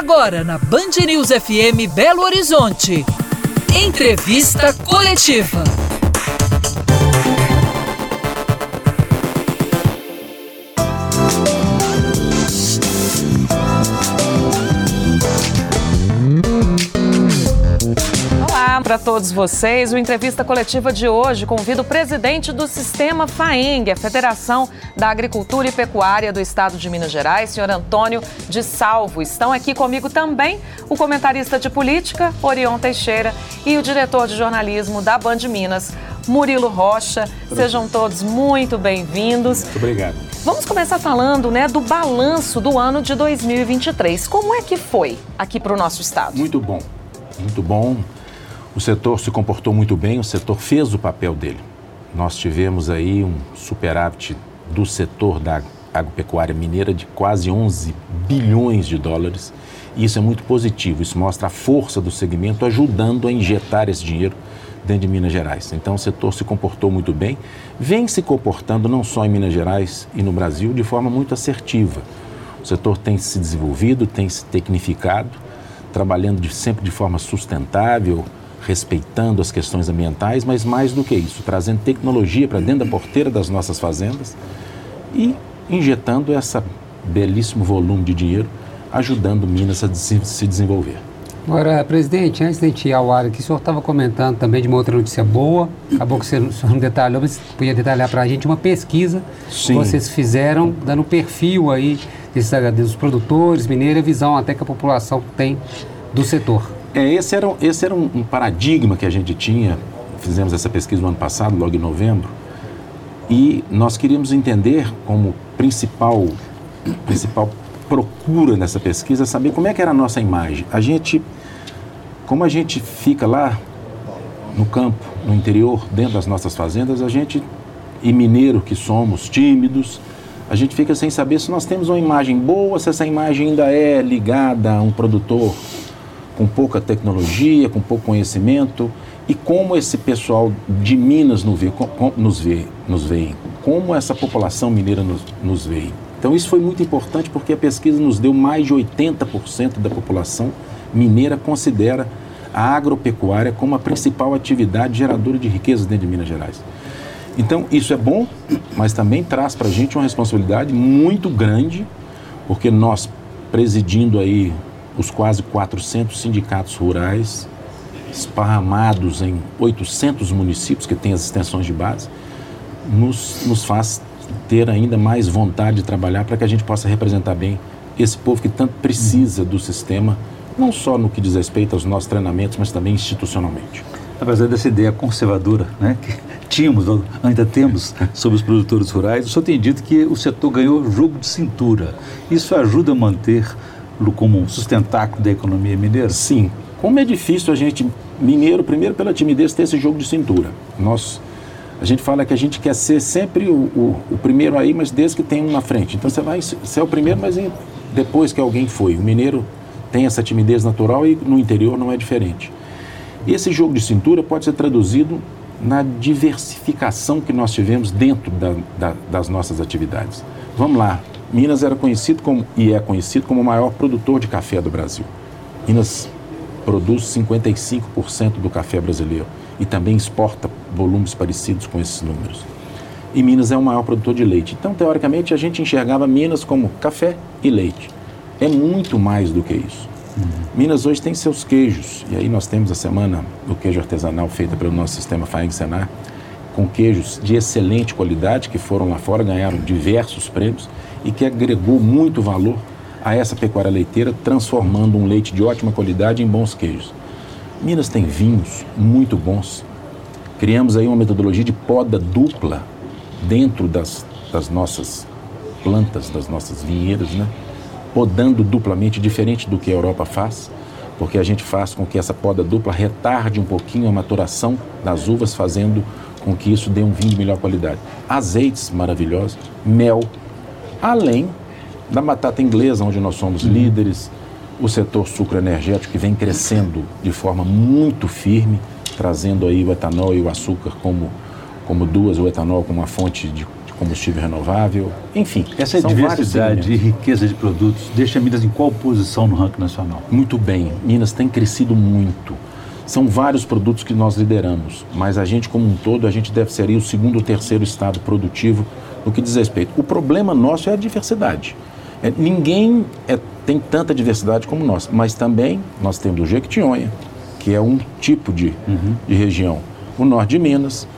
Agora na Band News FM Belo Horizonte. Entrevista coletiva. Para todos vocês. O entrevista coletiva de hoje convida o presidente do Sistema FAENG, a Federação da Agricultura e Pecuária do Estado de Minas Gerais, senhor Antônio de Salvo. Estão aqui comigo também o comentarista de política, Orion Teixeira, e o diretor de jornalismo da Band Minas, Murilo Rocha. Sejam todos muito bem-vindos. Muito obrigado. Vamos começar falando né, do balanço do ano de 2023. Como é que foi aqui para o nosso estado? Muito bom, muito bom. O setor se comportou muito bem, o setor fez o papel dele. Nós tivemos aí um superávit do setor da agropecuária mineira de quase 11 bilhões de dólares. E isso é muito positivo, isso mostra a força do segmento ajudando a injetar esse dinheiro dentro de Minas Gerais. Então o setor se comportou muito bem, vem se comportando não só em Minas Gerais e no Brasil de forma muito assertiva. O setor tem se desenvolvido, tem se tecnificado, trabalhando de, sempre de forma sustentável, respeitando as questões ambientais, mas mais do que isso, trazendo tecnologia para dentro da porteira das nossas fazendas e injetando esse belíssimo volume de dinheiro, ajudando Minas a se desenvolver. Agora, presidente, antes de a gente ir ao ar aqui, o senhor estava comentando também de uma outra notícia boa, acabou que o senhor não detalhou, mas podia detalhar para a gente uma pesquisa Sim. que vocês fizeram, dando perfil aí desses, dos produtores mineiros, a visão até que a população tem do setor. É, esse era, esse era um, um, paradigma que a gente tinha. Fizemos essa pesquisa no ano passado, logo em novembro, e nós queríamos entender como principal, principal procura nessa pesquisa saber como é que era a nossa imagem. A gente, como a gente fica lá no campo, no interior, dentro das nossas fazendas, a gente, e mineiro que somos, tímidos, a gente fica sem saber se nós temos uma imagem boa, se essa imagem ainda é ligada a um produtor com pouca tecnologia, com pouco conhecimento, e como esse pessoal de Minas nos vê, nos vê, nos vê como essa população mineira nos, nos vê. Então isso foi muito importante porque a pesquisa nos deu mais de 80% da população mineira considera a agropecuária como a principal atividade geradora de riqueza dentro de Minas Gerais. Então isso é bom, mas também traz para a gente uma responsabilidade muito grande, porque nós presidindo aí os quase 400 sindicatos rurais esparramados em 800 municípios que têm as extensões de base, nos, nos faz ter ainda mais vontade de trabalhar para que a gente possa representar bem esse povo que tanto precisa do sistema, não só no que diz respeito aos nossos treinamentos, mas também institucionalmente. Apesar dessa ideia conservadora né, que tínhamos, ainda temos, sobre os produtores rurais, o senhor tem dito que o setor ganhou jogo de cintura. Isso ajuda a manter como um sustentáculo da economia mineira? Sim. Como é difícil a gente, mineiro, primeiro pela timidez, ter esse jogo de cintura. Nós, a gente fala que a gente quer ser sempre o, o, o primeiro aí, mas desde que tem um na frente. Então você vai ser o primeiro, mas depois que alguém foi. O mineiro tem essa timidez natural e no interior não é diferente. Esse jogo de cintura pode ser traduzido na diversificação que nós tivemos dentro da, da, das nossas atividades. Vamos lá, Minas era conhecido como, e é conhecido como o maior produtor de café do Brasil. Minas produz 55% do café brasileiro e também exporta volumes parecidos com esses números. E Minas é o maior produtor de leite. Então, teoricamente, a gente enxergava Minas como café e leite. É muito mais do que isso. Uhum. Minas hoje tem seus queijos, e aí nós temos a semana do queijo artesanal feita pelo nosso sistema Faeng Senar, com queijos de excelente qualidade que foram lá fora, ganharam diversos prêmios e que agregou muito valor a essa pecuária leiteira, transformando um leite de ótima qualidade em bons queijos. Minas tem vinhos muito bons. Criamos aí uma metodologia de poda dupla dentro das, das nossas plantas, das nossas vinheiras, né? podando duplamente, diferente do que a Europa faz, porque a gente faz com que essa poda dupla retarde um pouquinho a maturação das uvas, fazendo com que isso dê um vinho de melhor qualidade. Azeites maravilhosos, mel, além da batata inglesa, onde nós somos uhum. líderes, o setor sucroenergético que vem crescendo de forma muito firme, trazendo aí o etanol e o açúcar como, como duas, o etanol como uma fonte de, combustível renovável, enfim. Essa diversidade e riqueza de produtos deixa Minas em qual posição no ranking nacional? Muito bem. Minas tem crescido muito. São vários produtos que nós lideramos, mas a gente como um todo, a gente deve ser o segundo ou terceiro estado produtivo no que diz respeito. O problema nosso é a diversidade. É, ninguém é, tem tanta diversidade como nós, mas também nós temos o Jequitinhonha, que é um tipo de, uhum. de região. O norte de Minas,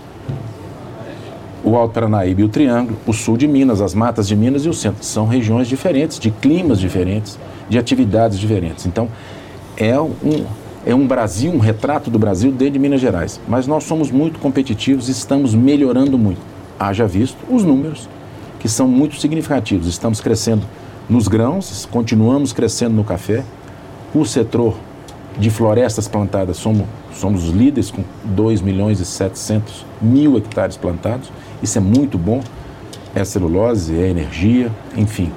o Alto Paranaíba e o Triângulo, o sul de Minas, as matas de Minas e o centro. São regiões diferentes, de climas diferentes, de atividades diferentes. Então, é um, é um Brasil, um retrato do Brasil dentro de Minas Gerais. Mas nós somos muito competitivos e estamos melhorando muito. Haja visto os números, que são muito significativos. Estamos crescendo nos grãos, continuamos crescendo no café. O setor de florestas plantadas, somos, somos os líderes com 2 milhões e 700 mil hectares plantados. Isso é muito bom. É celulose, é energia, enfim.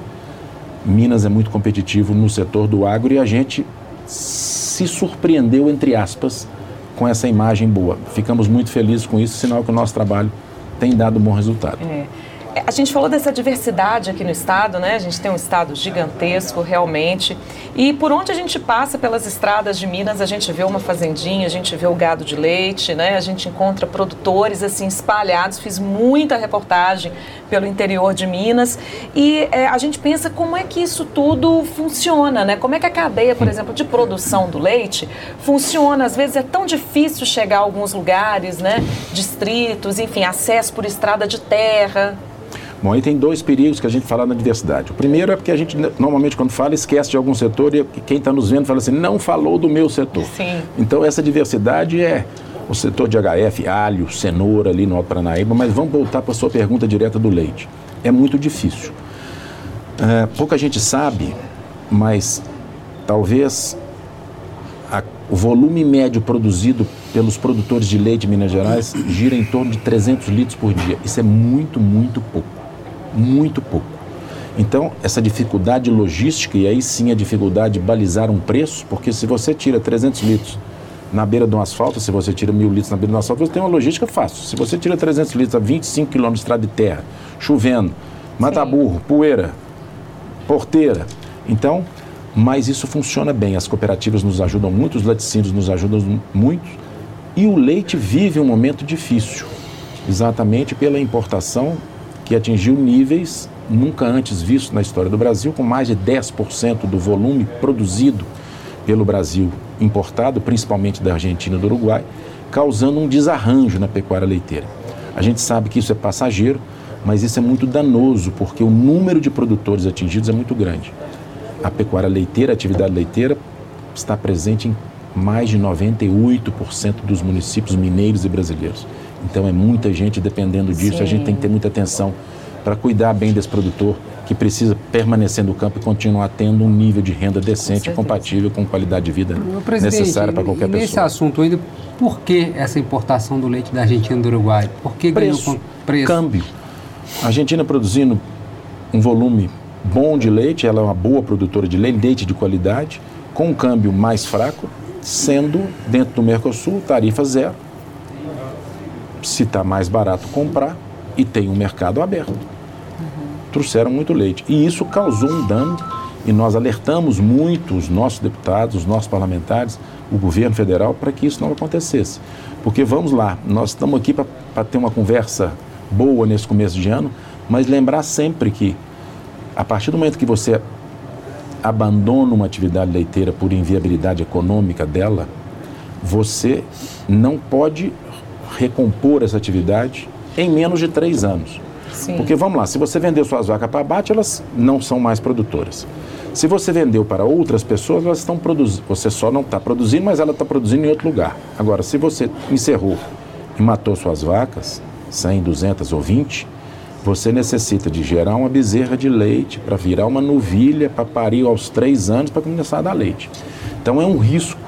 Minas é muito competitivo no setor do agro e a gente se surpreendeu, entre aspas, com essa imagem boa. Ficamos muito felizes com isso, sinal que o nosso trabalho tem dado bom resultado. É. A gente falou dessa diversidade aqui no estado, né? A gente tem um estado gigantesco, realmente. E por onde a gente passa pelas estradas de Minas, a gente vê uma fazendinha, a gente vê o gado de leite, né? A gente encontra produtores assim espalhados. Fiz muita reportagem pelo interior de Minas e é, a gente pensa como é que isso tudo funciona, né? Como é que a cadeia, por exemplo, de produção do leite funciona? Às vezes é tão difícil chegar a alguns lugares, né? Distritos, enfim, acesso por estrada de terra. Bom, aí tem dois perigos que a gente fala na diversidade. O primeiro é porque a gente, normalmente, quando fala, esquece de algum setor e quem está nos vendo fala assim, não falou do meu setor. Sim. Então, essa diversidade é o setor de HF, alho, cenoura ali no Alto Paranaíba, mas vamos voltar para a sua pergunta direta do leite. É muito difícil. É, pouca gente sabe, mas talvez a, o volume médio produzido pelos produtores de leite de Minas Gerais gira em torno de 300 litros por dia. Isso é muito, muito pouco muito pouco. Então, essa dificuldade logística, e aí sim a dificuldade de balizar um preço, porque se você tira 300 litros na beira de um asfalto, se você tira mil litros na beira de um asfalto, você tem uma logística fácil. Se você tira 300 litros a 25 quilômetros de estrada de terra, chovendo, mata-burro, poeira, porteira. Então, mas isso funciona bem. As cooperativas nos ajudam muito, os laticínios nos ajudam muito. E o leite vive um momento difícil, exatamente pela importação que atingiu níveis nunca antes vistos na história do Brasil, com mais de 10% do volume produzido pelo Brasil importado, principalmente da Argentina e do Uruguai, causando um desarranjo na pecuária leiteira. A gente sabe que isso é passageiro, mas isso é muito danoso, porque o número de produtores atingidos é muito grande. A pecuária leiteira, a atividade leiteira, está presente em mais de 98% dos municípios mineiros e brasileiros. Então é muita gente dependendo disso, Sim. a gente tem que ter muita atenção para cuidar bem desse produtor que precisa permanecer no campo e continuar tendo um nível de renda decente e compatível com qualidade de vida necessária para qualquer pessoa. Nesse assunto ainda, por que essa importação do leite da Argentina e do Uruguai? Por que preço, ganhou preço? Câmbio. A Argentina produzindo um volume bom de leite, ela é uma boa produtora de leite, leite de qualidade, com um câmbio mais fraco, sendo dentro do Mercosul tarifa zero se está mais barato comprar e tem um mercado aberto. Uhum. Trouxeram muito leite. E isso causou um dano e nós alertamos muito os nossos deputados, os nossos parlamentares, o governo federal, para que isso não acontecesse. Porque vamos lá, nós estamos aqui para ter uma conversa boa nesse começo de ano, mas lembrar sempre que a partir do momento que você abandona uma atividade leiteira por inviabilidade econômica dela, você não pode recompor essa atividade em menos de três anos. Sim. Porque vamos lá, se você vendeu suas vacas para abate, elas não são mais produtoras. Se você vendeu para outras pessoas, elas estão produzindo. Você só não está produzindo, mas ela está produzindo em outro lugar. Agora, se você encerrou e matou suas vacas, 100, 200 ou 20, você necessita de gerar uma bezerra de leite para virar uma novilha para parir aos três anos para começar a dar leite. Então é um risco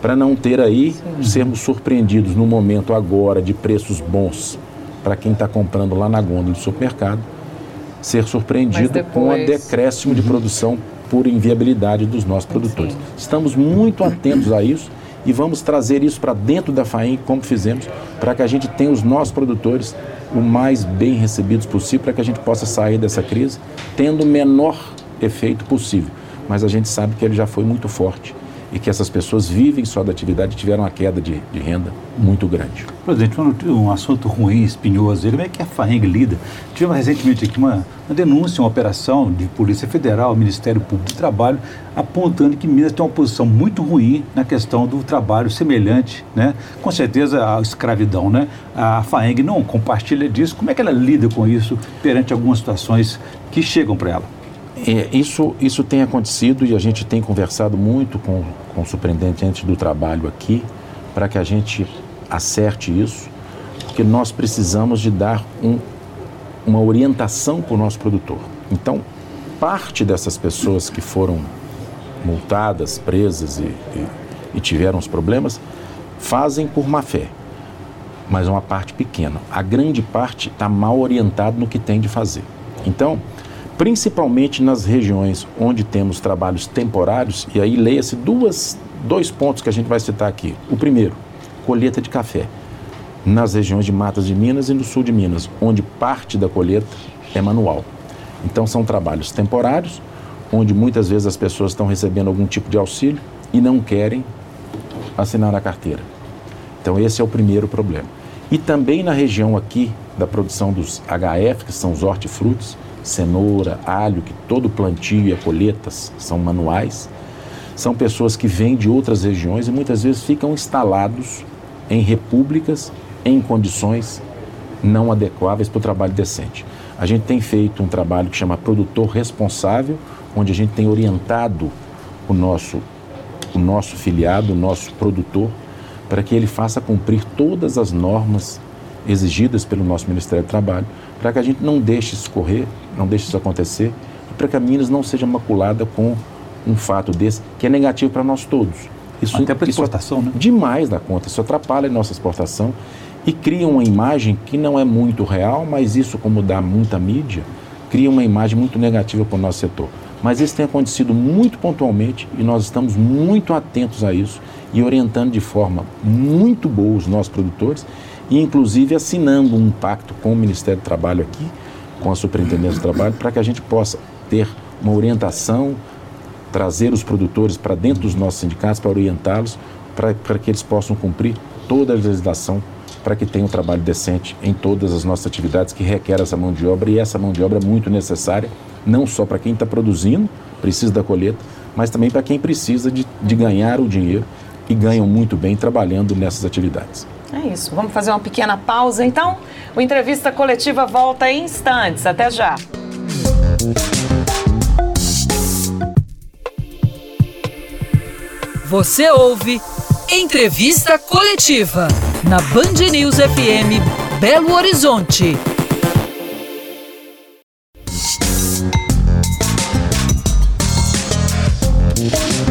para não ter aí, Sim. sermos surpreendidos no momento agora de preços bons para quem está comprando lá na gôndola do supermercado, ser surpreendido depois... com o decréscimo de produção por inviabilidade dos nossos produtores. Sim. Estamos muito atentos a isso e vamos trazer isso para dentro da FAEM, como fizemos, para que a gente tenha os nossos produtores o mais bem recebidos possível, para que a gente possa sair dessa crise tendo o menor efeito possível. Mas a gente sabe que ele já foi muito forte e que essas pessoas vivem só da atividade tiveram uma queda de, de renda muito grande. Presidente, um assunto ruim, espinhoso, como é que a FAENG lida? Tivemos recentemente aqui uma, uma denúncia, uma operação de Polícia Federal, Ministério Público do Trabalho, apontando que Minas tem uma posição muito ruim na questão do trabalho semelhante, né? com certeza, à escravidão. Né? A FAENG não compartilha disso. Como é que ela lida com isso perante algumas situações que chegam para ela? É, isso, isso tem acontecido e a gente tem conversado muito com, com o superintendente do trabalho aqui para que a gente acerte isso, porque nós precisamos de dar um, uma orientação para o nosso produtor. Então, parte dessas pessoas que foram multadas, presas e, e, e tiveram os problemas, fazem por má fé, mas é uma parte pequena. A grande parte está mal orientado no que tem de fazer. Então, principalmente nas regiões onde temos trabalhos temporários, e aí leia-se dois pontos que a gente vai citar aqui. O primeiro, colheita de café, nas regiões de Matas de Minas e no sul de Minas, onde parte da colheita é manual. Então são trabalhos temporários, onde muitas vezes as pessoas estão recebendo algum tipo de auxílio e não querem assinar a carteira. Então esse é o primeiro problema. E também na região aqui da produção dos HF, que são os hortifrutos, cenoura, alho, que todo plantio e a colheitas são manuais, são pessoas que vêm de outras regiões e muitas vezes ficam instalados em repúblicas em condições não adequáveis para o trabalho decente. A gente tem feito um trabalho que chama Produtor Responsável, onde a gente tem orientado o nosso, o nosso filiado, o nosso produtor, para que ele faça cumprir todas as normas exigidas pelo nosso Ministério do Trabalho, para que a gente não deixe isso correr, não deixe isso acontecer, e para que a Minas não seja maculada com um fato desse, que é negativo para nós todos. Isso, Até para exportação, né? Demais da conta, isso atrapalha a nossa exportação e cria uma imagem que não é muito real, mas isso, como dá muita mídia, cria uma imagem muito negativa para o nosso setor. Mas isso tem acontecido muito pontualmente e nós estamos muito atentos a isso e orientando de forma muito boa os nossos produtores e inclusive assinando um pacto com o Ministério do Trabalho aqui, com a Superintendência do Trabalho, para que a gente possa ter uma orientação, trazer os produtores para dentro dos nossos sindicatos, para orientá-los, para que eles possam cumprir toda a legislação para que tenha um trabalho decente em todas as nossas atividades que requer essa mão de obra e essa mão de obra é muito necessária, não só para quem está produzindo, precisa da colheita, mas também para quem precisa de, de ganhar o dinheiro e ganham muito bem trabalhando nessas atividades. É isso. Vamos fazer uma pequena pausa então? O entrevista coletiva volta em instantes. Até já. Você ouve Entrevista Coletiva na Band News FM Belo Horizonte.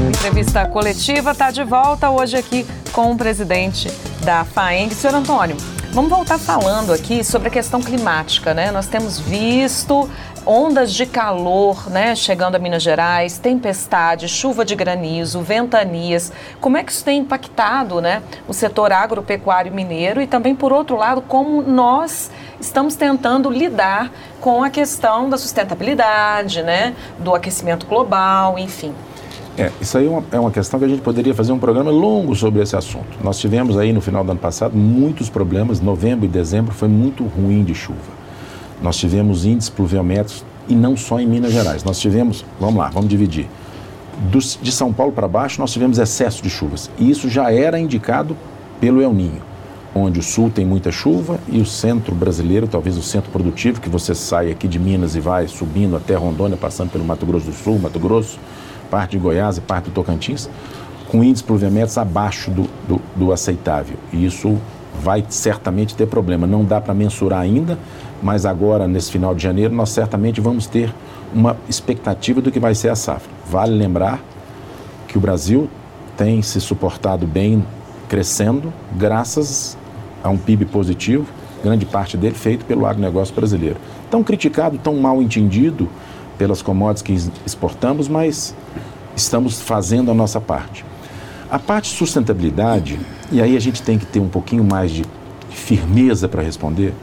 Entrevista coletiva está de volta hoje aqui com o presidente da FAENG, senhor Antônio. Vamos voltar falando aqui sobre a questão climática, né? Nós temos visto ondas de calor, né, chegando a Minas Gerais, tempestade, chuva de granizo, ventanias. Como é que isso tem impactado, né, o setor agropecuário mineiro e também por outro lado como nós estamos tentando lidar com a questão da sustentabilidade, né, do aquecimento global, enfim. É, isso aí é uma, é uma, questão que a gente poderia fazer um programa longo sobre esse assunto. Nós tivemos aí no final do ano passado muitos problemas, novembro e dezembro foi muito ruim de chuva. Nós tivemos índices pluviométricos e não só em Minas Gerais. Nós tivemos, vamos lá, vamos dividir. Do, de São Paulo para baixo, nós tivemos excesso de chuvas. E isso já era indicado pelo El Ninho, onde o sul tem muita chuva e o centro brasileiro, talvez o centro produtivo, que você sai aqui de Minas e vai subindo até Rondônia, passando pelo Mato Grosso do Sul, Mato Grosso, parte de Goiás e parte do Tocantins, com índices pluviométricos abaixo do, do, do aceitável. E isso vai certamente ter problema. Não dá para mensurar ainda, mas agora, nesse final de janeiro, nós certamente vamos ter uma expectativa do que vai ser a safra. Vale lembrar que o Brasil tem se suportado bem, crescendo, graças a um PIB positivo, grande parte dele feito pelo agronegócio brasileiro. Tão criticado, tão mal entendido, pelas commodities que exportamos, mas estamos fazendo a nossa parte. A parte de sustentabilidade, e aí a gente tem que ter um pouquinho mais de firmeza para responder,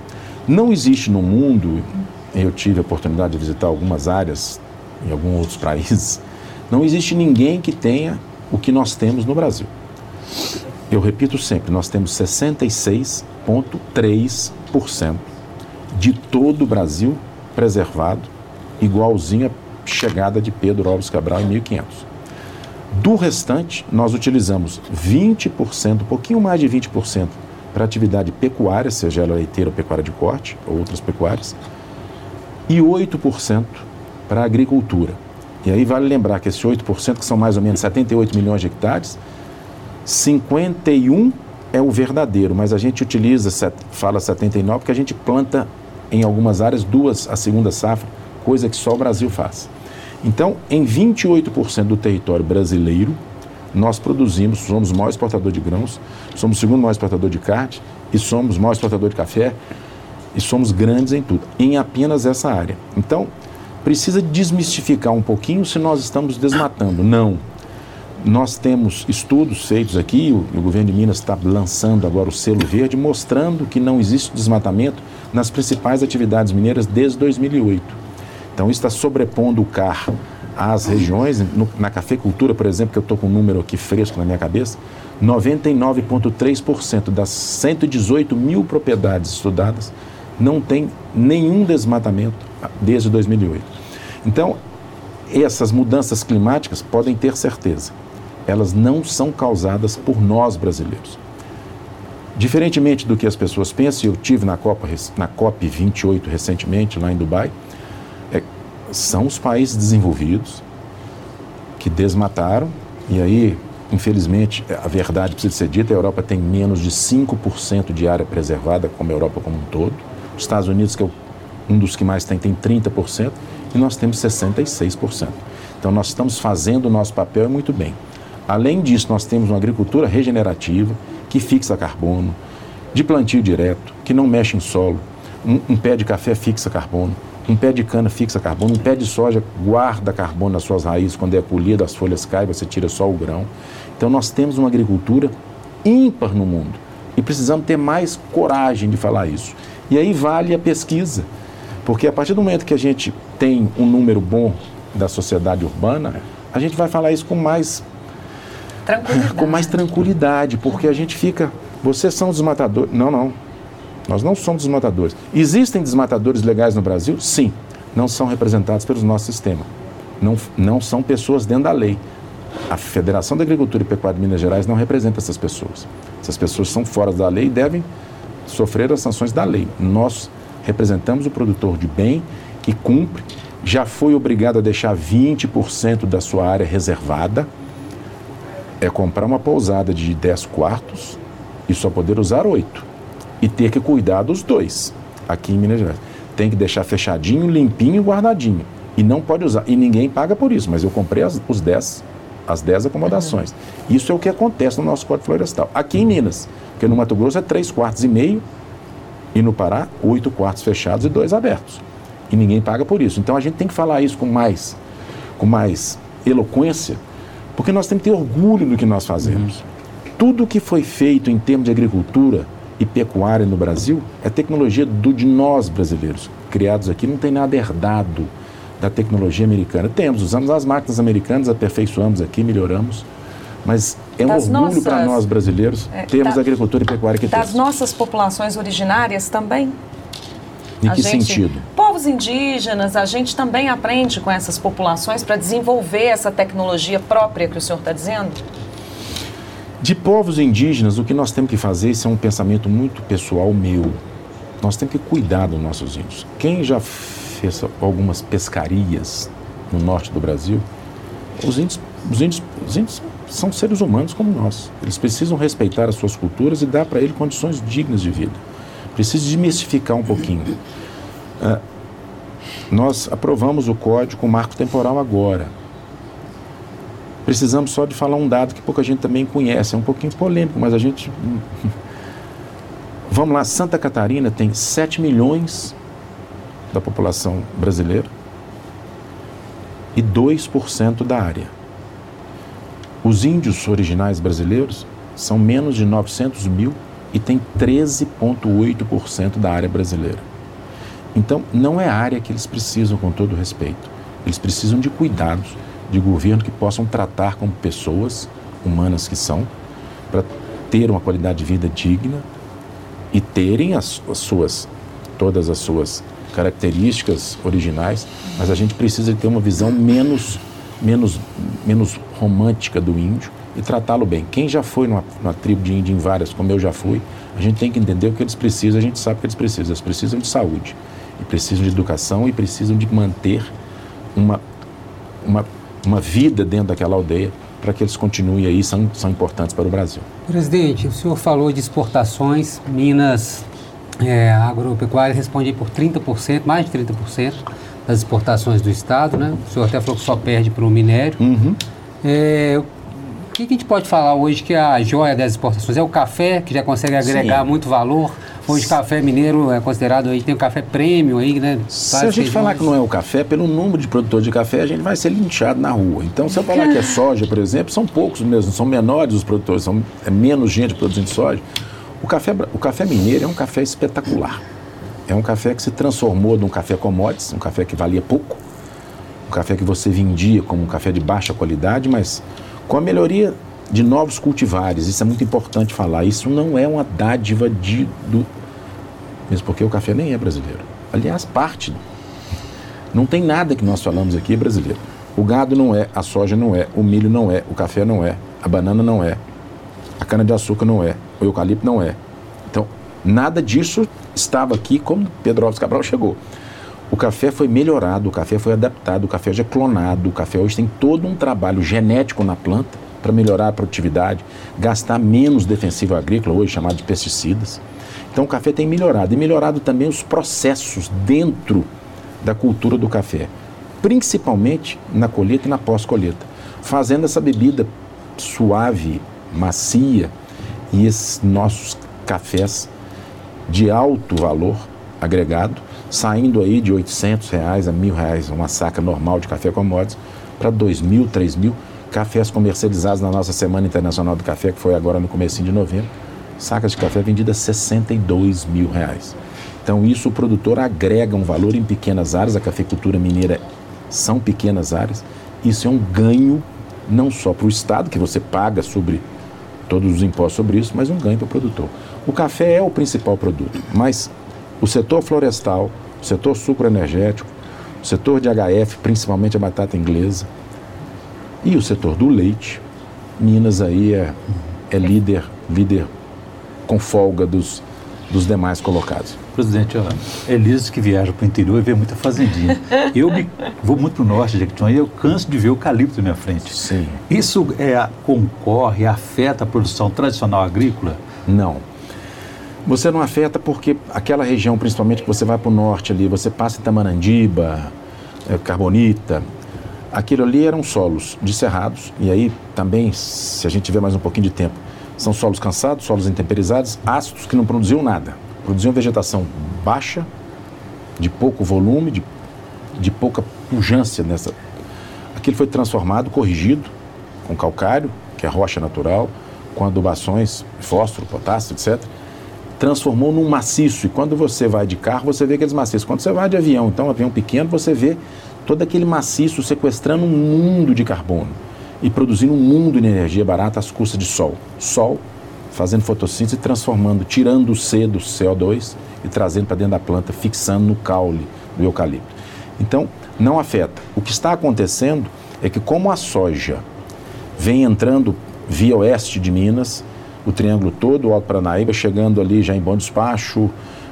não existe no mundo, eu tive a oportunidade de visitar algumas áreas em alguns outros países, não existe ninguém que tenha o que nós temos no Brasil. Eu repito sempre, nós temos 66,3% de todo o Brasil preservado, igualzinho à chegada de Pedro Alves Cabral em 1500. Do restante, nós utilizamos 20%, um pouquinho mais de 20%, para atividade pecuária, seja ela leiteira ou pecuária de corte, ou outras pecuárias, e 8% para agricultura. E aí vale lembrar que esse 8%, que são mais ou menos 78 milhões de hectares, 51 é o verdadeiro, mas a gente utiliza, fala 79, porque a gente planta em algumas áreas duas a segunda safra, coisa que só o Brasil faz. Então, em 28% do território brasileiro, nós produzimos, somos o maior exportador de grãos, somos o segundo maior exportador de carne e somos o maior exportador de café e somos grandes em tudo, em apenas essa área. Então, precisa desmistificar um pouquinho se nós estamos desmatando. Não. Nós temos estudos feitos aqui, o, o governo de Minas está lançando agora o selo verde, mostrando que não existe desmatamento nas principais atividades mineiras desde 2008. Então, isso está sobrepondo o CAR às regiões. No, na cafeicultura, por exemplo, que eu estou com um número aqui fresco na minha cabeça, 99,3% das 118 mil propriedades estudadas não tem nenhum desmatamento desde 2008. Então, essas mudanças climáticas podem ter certeza, elas não são causadas por nós brasileiros. Diferentemente do que as pessoas pensam, eu tive na Copa na COP 28 recentemente lá em Dubai, são os países desenvolvidos que desmataram e aí, infelizmente, a verdade precisa ser dita, a Europa tem menos de 5% de área preservada, como a Europa como um todo. Os Estados Unidos, que é um dos que mais tem, tem 30% e nós temos 66%. Então nós estamos fazendo o nosso papel muito bem. Além disso, nós temos uma agricultura regenerativa que fixa carbono, de plantio direto, que não mexe em solo. Um, um, pé de café fixa carbono, um pé de cana fixa carbono, um pé de soja guarda carbono nas suas raízes, quando é colhido, as folhas caem, você tira só o grão. Então nós temos uma agricultura ímpar no mundo e precisamos ter mais coragem de falar isso. E aí vale a pesquisa, porque a partir do momento que a gente tem um número bom da sociedade urbana, a gente vai falar isso com mais com mais tranquilidade, porque a gente fica, vocês são desmatadores. Não, não. Nós não somos desmatadores. Existem desmatadores legais no Brasil? Sim. Não são representados pelo nosso sistema. Não, não são pessoas dentro da lei. A Federação da Agricultura e Pecuária de Minas Gerais não representa essas pessoas. Essas pessoas são fora da lei e devem sofrer as sanções da lei. Nós representamos o produtor de bem que cumpre, já foi obrigado a deixar 20% da sua área reservada, é comprar uma pousada de 10 quartos e só poder usar 8. E ter que cuidar dos dois aqui em Minas Gerais. Tem que deixar fechadinho, limpinho e guardadinho. E não pode usar. E ninguém paga por isso, mas eu comprei as, os 10, as 10 acomodações. Uhum. Isso é o que acontece no nosso Código Florestal. Aqui em Minas, porque no Mato Grosso é 3 quartos e meio e no Pará, 8 quartos fechados e dois abertos. E ninguém paga por isso. Então a gente tem que falar isso com mais, com mais eloquência, porque nós temos que ter orgulho do que nós fazemos. Uhum. Tudo que foi feito em termos de agricultura e pecuária no Brasil é tecnologia do, de nós brasileiros. Criados aqui, não tem nada herdado da tecnologia americana. Temos, usamos as máquinas americanas, aperfeiçoamos aqui, melhoramos. Mas é um das orgulho para nós brasileiros é, termos da, agricultura e pecuária que das temos. Das nossas populações originárias também? Em a que gente, sentido? Povos indígenas, a gente também aprende com essas populações para desenvolver essa tecnologia própria que o senhor está dizendo? De povos indígenas, o que nós temos que fazer, isso é um pensamento muito pessoal meu. Nós temos que cuidar dos nossos índios. Quem já fez algumas pescarias no norte do Brasil, os índios, os índios, os índios são seres humanos como nós. Eles precisam respeitar as suas culturas e dar para eles condições dignas de vida. Precisa desmistificar um pouquinho. Uh, nós aprovamos o código com marco temporal agora. Precisamos só de falar um dado que pouca gente também conhece. É um pouquinho polêmico, mas a gente. Vamos lá, Santa Catarina tem 7 milhões da população brasileira e 2% da área. Os índios originais brasileiros são menos de 900 mil e tem 13,8% da área brasileira. Então, não é área que eles precisam, com todo respeito. Eles precisam de cuidados de governo que possam tratar como pessoas humanas que são, para ter uma qualidade de vida digna e terem as, as suas, todas as suas características originais, mas a gente precisa ter uma visão menos, menos, menos romântica do índio e tratá-lo bem. Quem já foi numa, numa, tribo de índio em várias, como eu já fui, a gente tem que entender o que eles precisam, a gente sabe o que eles precisam. Eles precisam de saúde, e precisam de educação e precisam de manter uma, uma, uma vida dentro daquela aldeia para que eles continuem aí, são, são importantes para o Brasil. Presidente, o senhor falou de exportações, Minas é, agropecuária responde por 30%, mais de 30% das exportações do Estado, né? O senhor até falou que só perde para o minério. Uhum. É, que, que, a gente pode falar hoje que é a joia das exportações? É o café, que já consegue agregar Sim. muito valor. Hoje, café mineiro é considerado, aí tem o café prêmio aí, né? Se a gente falar que não é o café, pelo número de produtores de café, a gente vai ser linchado na rua. Então, se eu falar que é soja, por exemplo, são poucos mesmo, são menores os produtores, são é menos gente produzindo soja. O café, o café mineiro é um café espetacular. É um café que se transformou num café commodities, um café que valia pouco, um café que você vendia como um café de baixa qualidade, mas com a melhoria de novos cultivares, isso é muito importante falar. Isso não é uma dádiva de, do. Mesmo porque o café nem é brasileiro. Aliás, parte. Não tem nada que nós falamos aqui brasileiro. O gado não é, a soja não é, o milho não é, o café não é, a banana não é, a cana-de-açúcar não é, o eucalipto não é. Então, nada disso estava aqui como Pedro Alves Cabral chegou. O café foi melhorado, o café foi adaptado, o café já é clonado, o café hoje tem todo um trabalho genético na planta para melhorar a produtividade, gastar menos defensivo agrícola, hoje chamado de pesticidas. Então o café tem melhorado e melhorado também os processos dentro da cultura do café, principalmente na colheita e na pós-colheita, fazendo essa bebida suave, macia, e esses nossos cafés de alto valor agregado, saindo aí de 800 reais a mil reais, uma saca normal de café commodities, para 2 mil, 3 mil cafés comercializados na nossa Semana Internacional do Café, que foi agora no começo de novembro, sacas de café vendidas a 62 mil reais. Então isso o produtor agrega um valor em pequenas áreas, a cafeicultura mineira são pequenas áreas, isso é um ganho não só para o Estado, que você paga sobre todos os impostos sobre isso, mas um ganho para o produtor. O café é o principal produto, mas o setor florestal, o setor sucroenergético, o setor de HF, principalmente a batata inglesa, e o setor do leite, Minas aí é, é líder, líder com folga dos, dos demais colocados. Presidente, olha, que viaja para o interior e vê muita fazendinha. Eu me, vou muito para o norte Jequitinhonha e eu canso de ver eucalipto na minha frente. Sim. Isso é, concorre, afeta a produção tradicional agrícola? Não. Você não afeta porque aquela região, principalmente que você vai para o norte ali, você passa em Tamarandiba, é, Carbonita, aquilo ali eram solos de cerrados, e aí também, se a gente tiver mais um pouquinho de tempo, são solos cansados, solos intemperizados, ácidos que não produziam nada produziam vegetação baixa, de pouco volume, de, de pouca pujança nessa. Aquilo foi transformado, corrigido com calcário, que é rocha natural, com adubações, fósforo, potássio, etc. Transformou num maciço. E quando você vai de carro, você vê aqueles maciços. Quando você vai de avião, então, avião pequeno, você vê todo aquele maciço sequestrando um mundo de carbono e produzindo um mundo de energia barata às custas de sol. Sol fazendo fotossíntese transformando, tirando o C do CO2 e trazendo para dentro da planta, fixando no caule do eucalipto. Então, não afeta. O que está acontecendo é que como a soja vem entrando via oeste de Minas, o triângulo todo, o Alto Paranaíba, chegando ali já em Bom Despacho,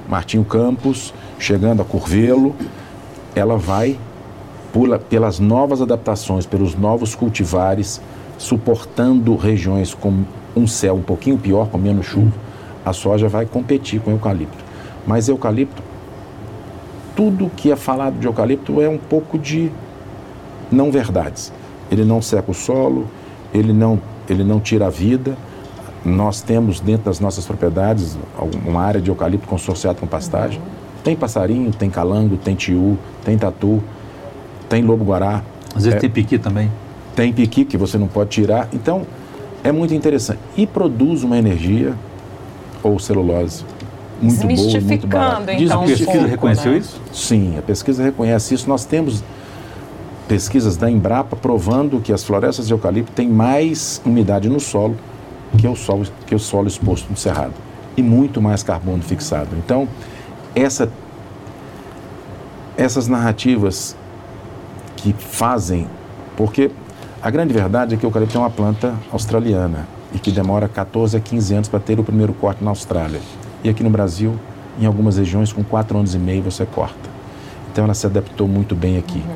Martinho Campos, chegando a Curvelo, ela vai pula, pelas novas adaptações, pelos novos cultivares, suportando regiões com um céu um pouquinho pior, com menos chuva, a soja vai competir com o eucalipto. Mas eucalipto, tudo que é falado de eucalipto é um pouco de não verdades. Ele não seca o solo, ele não, ele não tira a vida. Nós temos dentro das nossas propriedades uma área de eucalipto consorciado com pastagem. Tem passarinho, tem calango, tem tiu, tem tatu, tem lobo-guará. Às vezes é, tem piqui também. Tem piqui que você não pode tirar. Então, é muito interessante. E produz uma energia ou celulose muito boa, muito barata. Então, a pesquisa pouco, reconheceu né? isso? Sim, a pesquisa reconhece isso. Nós temos pesquisas da Embrapa provando que as florestas de eucalipto têm mais umidade no solo que o solo, que o solo exposto no cerrado e muito mais carbono fixado. Então, essa, essas narrativas que fazem, porque a grande verdade é que o eucalipto é uma planta australiana e que demora 14 a 15 anos para ter o primeiro corte na Austrália. E aqui no Brasil, em algumas regiões, com 4 anos e meio você corta. Então ela se adaptou muito bem aqui. Uhum.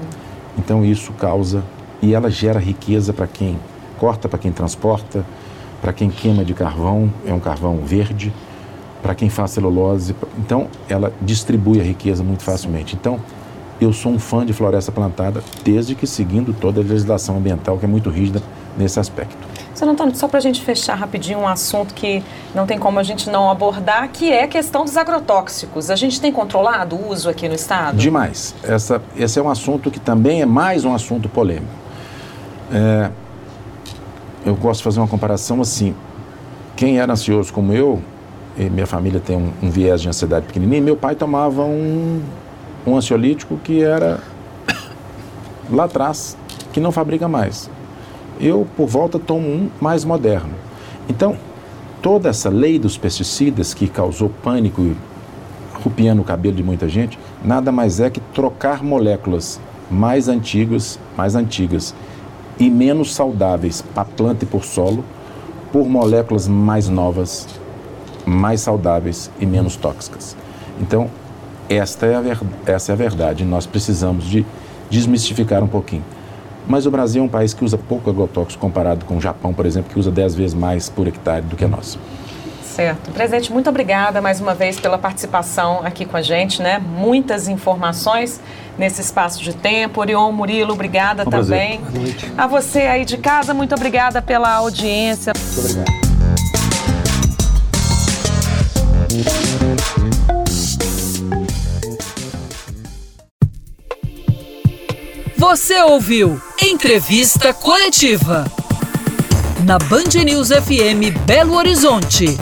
Então isso causa e ela gera riqueza para quem corta, para quem transporta, para quem queima de carvão, é um carvão verde, para quem faz celulose. Então ela distribui a riqueza muito facilmente. Então eu sou um fã de floresta plantada, desde que seguindo toda a legislação ambiental, que é muito rígida nesse aspecto. Senhor Antônio, só para a gente fechar rapidinho um assunto que não tem como a gente não abordar, que é a questão dos agrotóxicos. A gente tem controlado o uso aqui no Estado? Demais. Essa, esse é um assunto que também é mais um assunto polêmico. É, eu gosto de fazer uma comparação assim. Quem era ansioso como eu, minha família tem um, um viés de ansiedade pequenininho, meu pai tomava um, um ansiolítico que era lá atrás, que não fabrica mais eu por volta tomo um mais moderno. Então, toda essa lei dos pesticidas que causou pânico e rupiando o cabelo de muita gente, nada mais é que trocar moléculas mais antigas, mais antigas e menos saudáveis para planta e por solo por moléculas mais novas, mais saudáveis e menos tóxicas. Então, esta é a, ver, essa é a verdade. Nós precisamos de desmistificar um pouquinho. Mas o Brasil é um país que usa pouco agrotóxico comparado com o Japão, por exemplo, que usa 10 vezes mais por hectare do que nós. Certo. Presidente, muito obrigada mais uma vez pela participação aqui com a gente, né? Muitas informações nesse espaço de tempo. Orion Murilo, obrigada um também. Boa noite. A você aí de casa, muito obrigada pela audiência. Muito obrigado. Você ouviu Entrevista Coletiva. Na Band News FM Belo Horizonte.